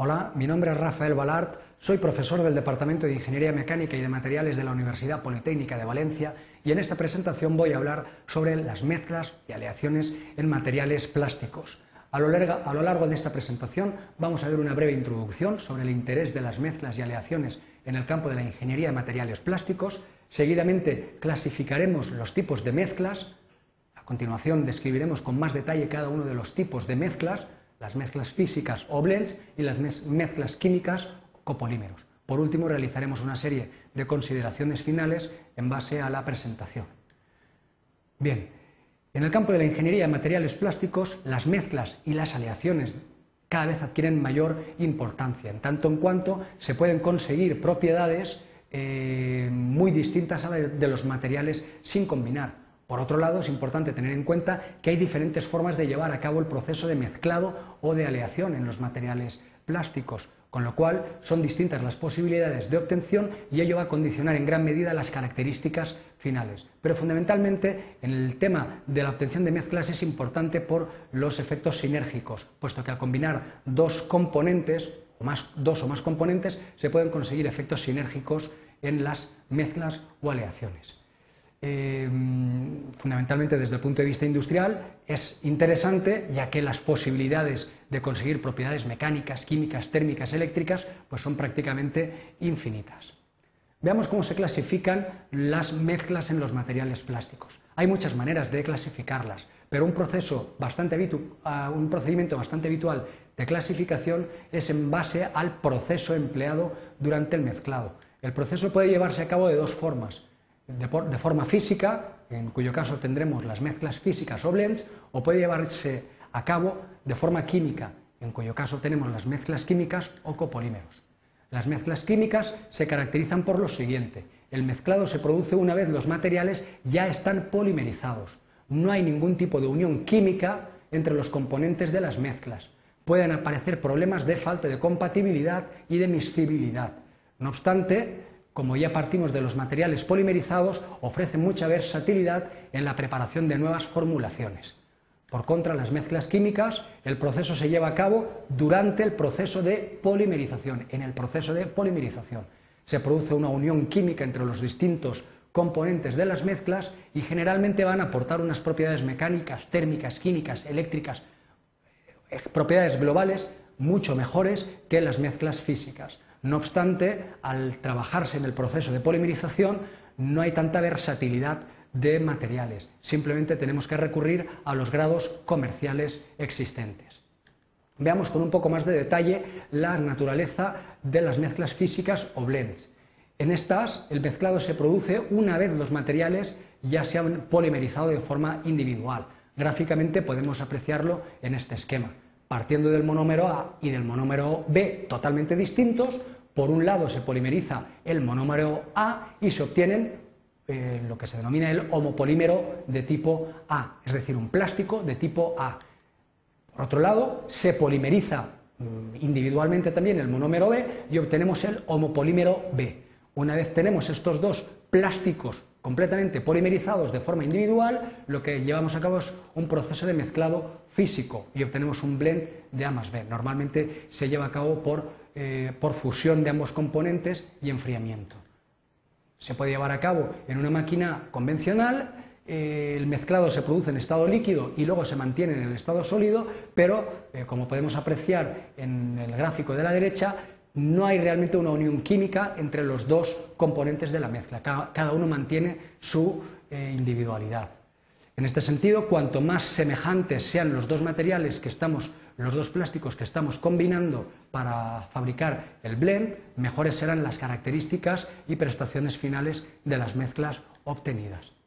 Hola, mi nombre es Rafael Balart, soy profesor del Departamento de Ingeniería Mecánica y de Materiales de la Universidad Politécnica de Valencia y en esta presentación voy a hablar sobre las mezclas y aleaciones en materiales plásticos. A lo, largo, de esta presentación vamos a ver una breve introducción sobre el interés de las mezclas y aleaciones en el campo de la ingeniería de materiales plásticos. Seguidamente clasificaremos los tipos de mezclas. A continuación describiremos con más detalle cada uno de los tipos de mezclas las mezclas físicas o blends y las mezclas químicas o copolímeros. Por último, realizaremos una serie de consideraciones finales en base a la presentación. Bien, en el campo de la ingeniería de materiales plásticos, las mezclas y las aleaciones cada vez adquieren mayor importancia, en tanto en cuanto se pueden conseguir propiedades eh, muy distintas a las de los materiales sin combinar. Por otro lado, es importante tener en cuenta que hay diferentes formas de llevar a cabo el proceso de mezclado o de aleación en los materiales plásticos, con lo cual son distintas las posibilidades de obtención y ello va a condicionar en gran medida las características finales. Pero fundamentalmente en el tema de la obtención de mezclas es importante por los efectos sinérgicos, puesto que al combinar dos componentes, o más, dos o más componentes, se pueden conseguir efectos sinérgicos en las mezclas o aleaciones. Em, fundamentalmente desde el punto de vista industrial, es interesante ya que las posibilidades de conseguir propiedades mecánicas, químicas, térmicas, eléctricas, pues son prácticamente infinitas. Veamos cómo se clasifican las mezclas en los materiales plásticos. Hay muchas maneras de clasificarlas, pero un, proceso bastante un procedimiento bastante habitual de clasificación es en base al proceso empleado durante el mezclado. El proceso puede llevarse a cabo de dos formas de, forma física, en cuyo caso tendremos las mezclas físicas o blends, o puede llevarse a cabo de forma química, en cuyo caso tenemos las mezclas químicas o copolímeros. Las mezclas químicas se caracterizan por lo siguiente. El mezclado se produce una vez los materiales ya están polimerizados. No hay ningún tipo de unión química entre los componentes de las mezclas. Pueden aparecer problemas de falta de compatibilidad y de miscibilidad. No obstante, como ya partimos de los materiales polimerizados, ofrece mucha versatilidad en la preparación de nuevas formulaciones. Por contra, las mezclas químicas, el proceso se lleva a cabo durante el proceso de polimerización. En el proceso de polimerización se produce una unión química entre los distintos componentes de las mezclas y generalmente van a aportar unas propiedades mecánicas, térmicas, químicas, eléctricas, eh, propiedades globales mucho mejores que las mezclas físicas. No obstante, al trabajarse en el proceso de polimerización, no hay tanta versatilidad de materiales. Simplemente tenemos que recurrir a los grados comerciales existentes. Veamos con un poco más de detalle la naturaleza de las mezclas físicas o blends. En estas, el mezclado se produce una vez los materiales ya se han polimerizado de forma individual. Gráficamente podemos apreciarlo en este esquema partiendo del monómero A y del monómero B totalmente distintos, por un lado se polimeriza el monómero A y se obtienen eh, lo que se denomina el homopolímero de tipo A, es decir, un plástico de tipo A. Por otro lado, se polimeriza mm, individualmente también el monómero B y obtenemos el homopolímero B. Una vez tenemos estos dos plásticos completamente polimerizados de forma individual, lo que llevamos a cabo es un proceso de mezclado físico y obtenemos un blend de A más B. Normalmente se lleva a cabo por, eh, por fusión de ambos componentes y enfriamiento. Se puede llevar a cabo en una máquina convencional, eh, el mezclado se produce en estado líquido y luego se mantiene en el estado sólido, pero eh, como podemos apreciar en el gráfico de la derecha, no hay realmente una unión química entre los dos componentes de la mezcla. Cada, uno mantiene su eh, individualidad. En este sentido, cuanto más semejantes sean los dos materiales que estamos, los dos plásticos que estamos combinando para fabricar el blend, mejores serán las características y prestaciones finales de las mezclas obtenidas.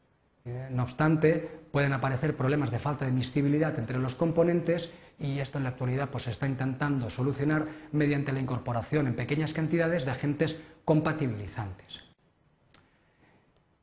Eh, no obstante, pueden aparecer problemas de falta de miscibilidad entre los componentes y esto en la actualidad pues, se está intentando solucionar mediante la incorporación en pequeñas cantidades de agentes compatibilizantes.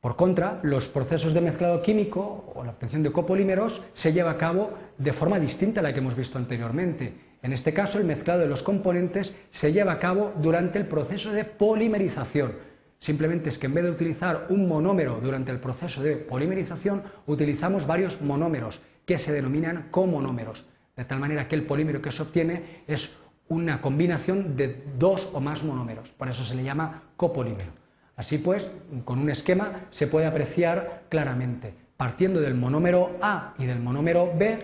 Por contra, los procesos de mezclado químico o la obtención de copolímeros se lleva a cabo de forma distinta a la que hemos visto anteriormente. En este caso, el mezclado de los componentes se lleva a cabo durante el proceso de polimerización. Simplemente es que en vez de utilizar un monómero durante el proceso de polimerización, utilizamos varios monómeros que se denominan comonómeros de tal manera que el polímero que se obtiene es una combinación de dos o más monómeros. Por eso se le llama copolímero. Así pues, con un esquema se puede apreciar claramente. Partiendo del monómero A y del monómero B,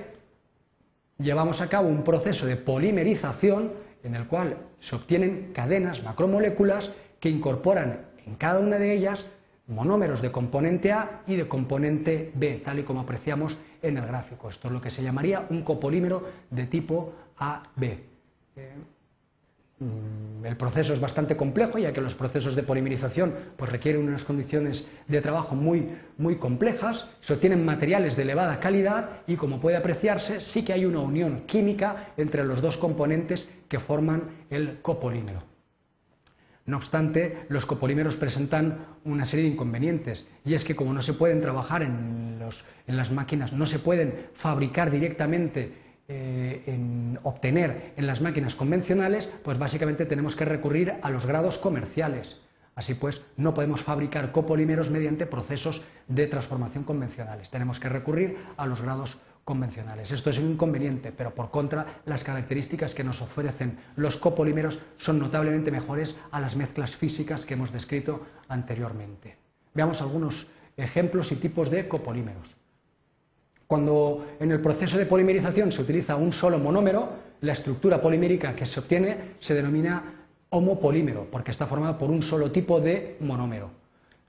llevamos a cabo un proceso de polimerización en el cual se obtienen cadenas macromoléculas que incorporan en cada una de ellas monómeros de componente A y de componente B, tal y como apreciamos en el gráfico. Esto es lo que se llamaría un copolímero de tipo AB. Eh, mm, el proceso es bastante complejo, ya que los procesos de polimerización pues, requieren unas condiciones de trabajo muy, muy complejas, se obtienen materiales de elevada calidad y, como puede apreciarse, sí que hay una unión química entre los dos componentes que forman el copolímero. No obstante, los copolímeros presentan una serie de inconvenientes y es que como no se pueden trabajar en, las máquinas, no se pueden fabricar directamente, eh, en obtener en las máquinas convencionales, pues básicamente tenemos que recurrir a los grados comerciales. Así pues, no podemos fabricar copolímeros mediante procesos de transformación convencionales. Tenemos que recurrir a los grados convencionales. Esto es un inconveniente, pero por contra, las características que nos ofrecen los copolímeros son notablemente mejores a las mezclas físicas que hemos descrito anteriormente. Veamos algunos ejemplos y tipos de copolímeros. Cuando en el proceso de polimerización se utiliza un solo monómero, la estructura polimérica que se obtiene se denomina homopolímero, porque está formada por un solo tipo de monómero.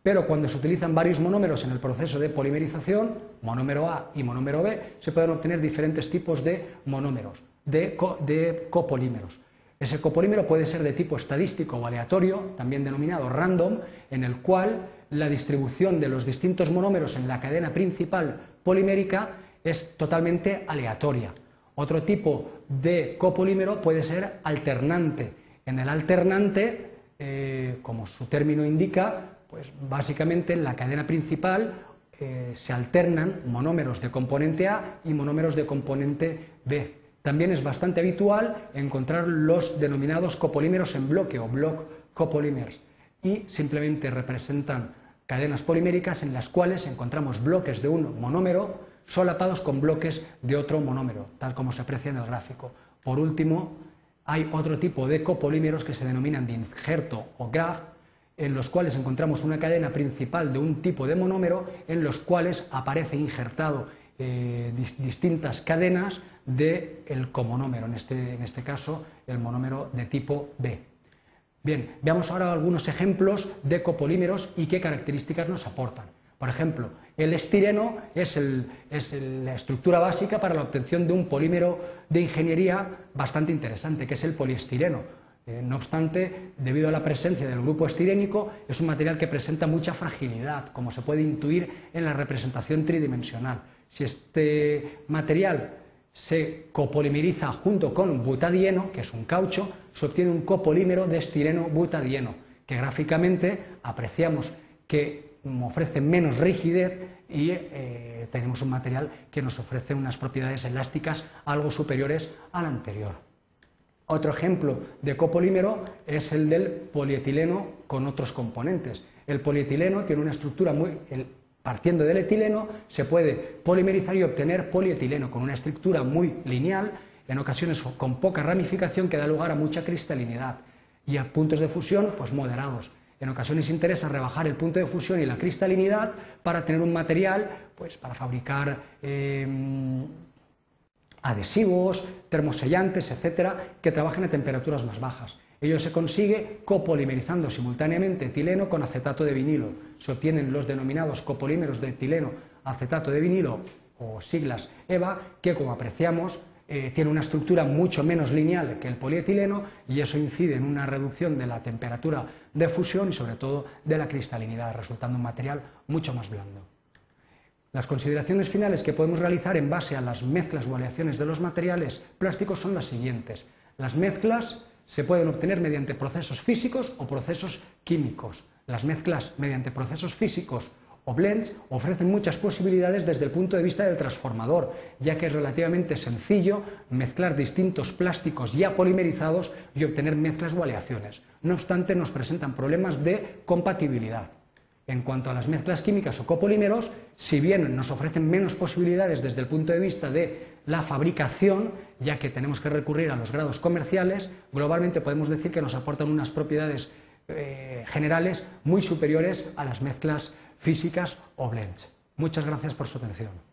Pero cuando se utilizan varios monómeros en el proceso de polimerización, monómero A y monómero B, se pueden obtener diferentes tipos de monómeros, de, copolímeros. Ese copolímero puede ser de tipo estadístico o aleatorio, también denominado random, en el cual la distribución de los distintos monómeros en la cadena principal polimérica es totalmente aleatoria. Otro tipo de copolímero puede ser alternante. En el alternante, eh, como su término indica, pues básicamente en la cadena principal eh, se alternan monómeros de componente A y monómeros de componente B. También es bastante habitual encontrar los denominados copolímeros en bloque o block copolímeros y simplemente representan cadenas poliméricas en las cuales encontramos bloques de un monómero solapados con bloques de otro monómero, tal como se aprecia en el gráfico. Por último, hay otro tipo de copolímeros que se denominan de injerto o graft, en los cuales encontramos una cadena principal de un tipo de monómero en los cuales aparece injertado eh, distintas cadenas del el comonómero, en este, en este caso el monómero de tipo B. Bien, veamos ahora algunos ejemplos de copolímeros y qué características nos aportan. Por ejemplo, el estireno es, es, la estructura básica para la obtención de un polímero de ingeniería bastante interesante, que es el poliestireno. Eh, no obstante, debido a la presencia del grupo estirénico, es un material que presenta mucha fragilidad, como se puede intuir en la representación tridimensional. Si este material se copolimeriza junto con butadieno, que es un caucho, se obtiene un copolímero de estireno butadieno, que gráficamente apreciamos que ofrece menos rigidez y eh, tenemos un material que nos ofrece unas propiedades elásticas algo superiores al anterior. Otro ejemplo de copolímero es el del polietileno con otros componentes. El polietileno tiene una estructura muy... partiendo del etileno se puede polimerizar y obtener polietileno con una estructura muy lineal, en ocasiones con poca ramificación que da lugar a mucha cristalinidad y a puntos de fusión pues moderados. En ocasiones interesa rebajar el punto de fusión y la cristalinidad para tener un material pues, para fabricar eh, adhesivos, termosellantes, etcétera, que trabajen a temperaturas más bajas. Ello se consigue copolimerizando simultáneamente etileno con acetato de vinilo. Se obtienen los denominados copolímeros de etileno, acetato de vinilo o siglas EVA, que como apreciamos eh, tiene una estructura mucho menos lineal que el polietileno y eso incide en una reducción de la temperatura de fusión y sobre todo de la cristalinidad, resultando un material mucho más blando. Las consideraciones finales que podemos realizar en base a las mezclas o aleaciones de los materiales plásticos son las siguientes. Las mezclas se pueden obtener mediante procesos físicos o procesos químicos. Las mezclas mediante procesos físicos o blends ofrecen muchas posibilidades desde el punto de vista del transformador, ya que es relativamente sencillo mezclar distintos plásticos ya polimerizados y obtener mezclas o aleaciones. No obstante, nos presentan problemas de compatibilidad. En cuanto a las mezclas químicas o copolímeros, si bien nos ofrecen menos posibilidades desde el punto de vista de la fabricación, ya que tenemos que recurrir a los grados comerciales, globalmente podemos decir que nos aportan unas propiedades eh, generales muy superiores a las mezclas físicas o blends. Muchas gracias por su atención.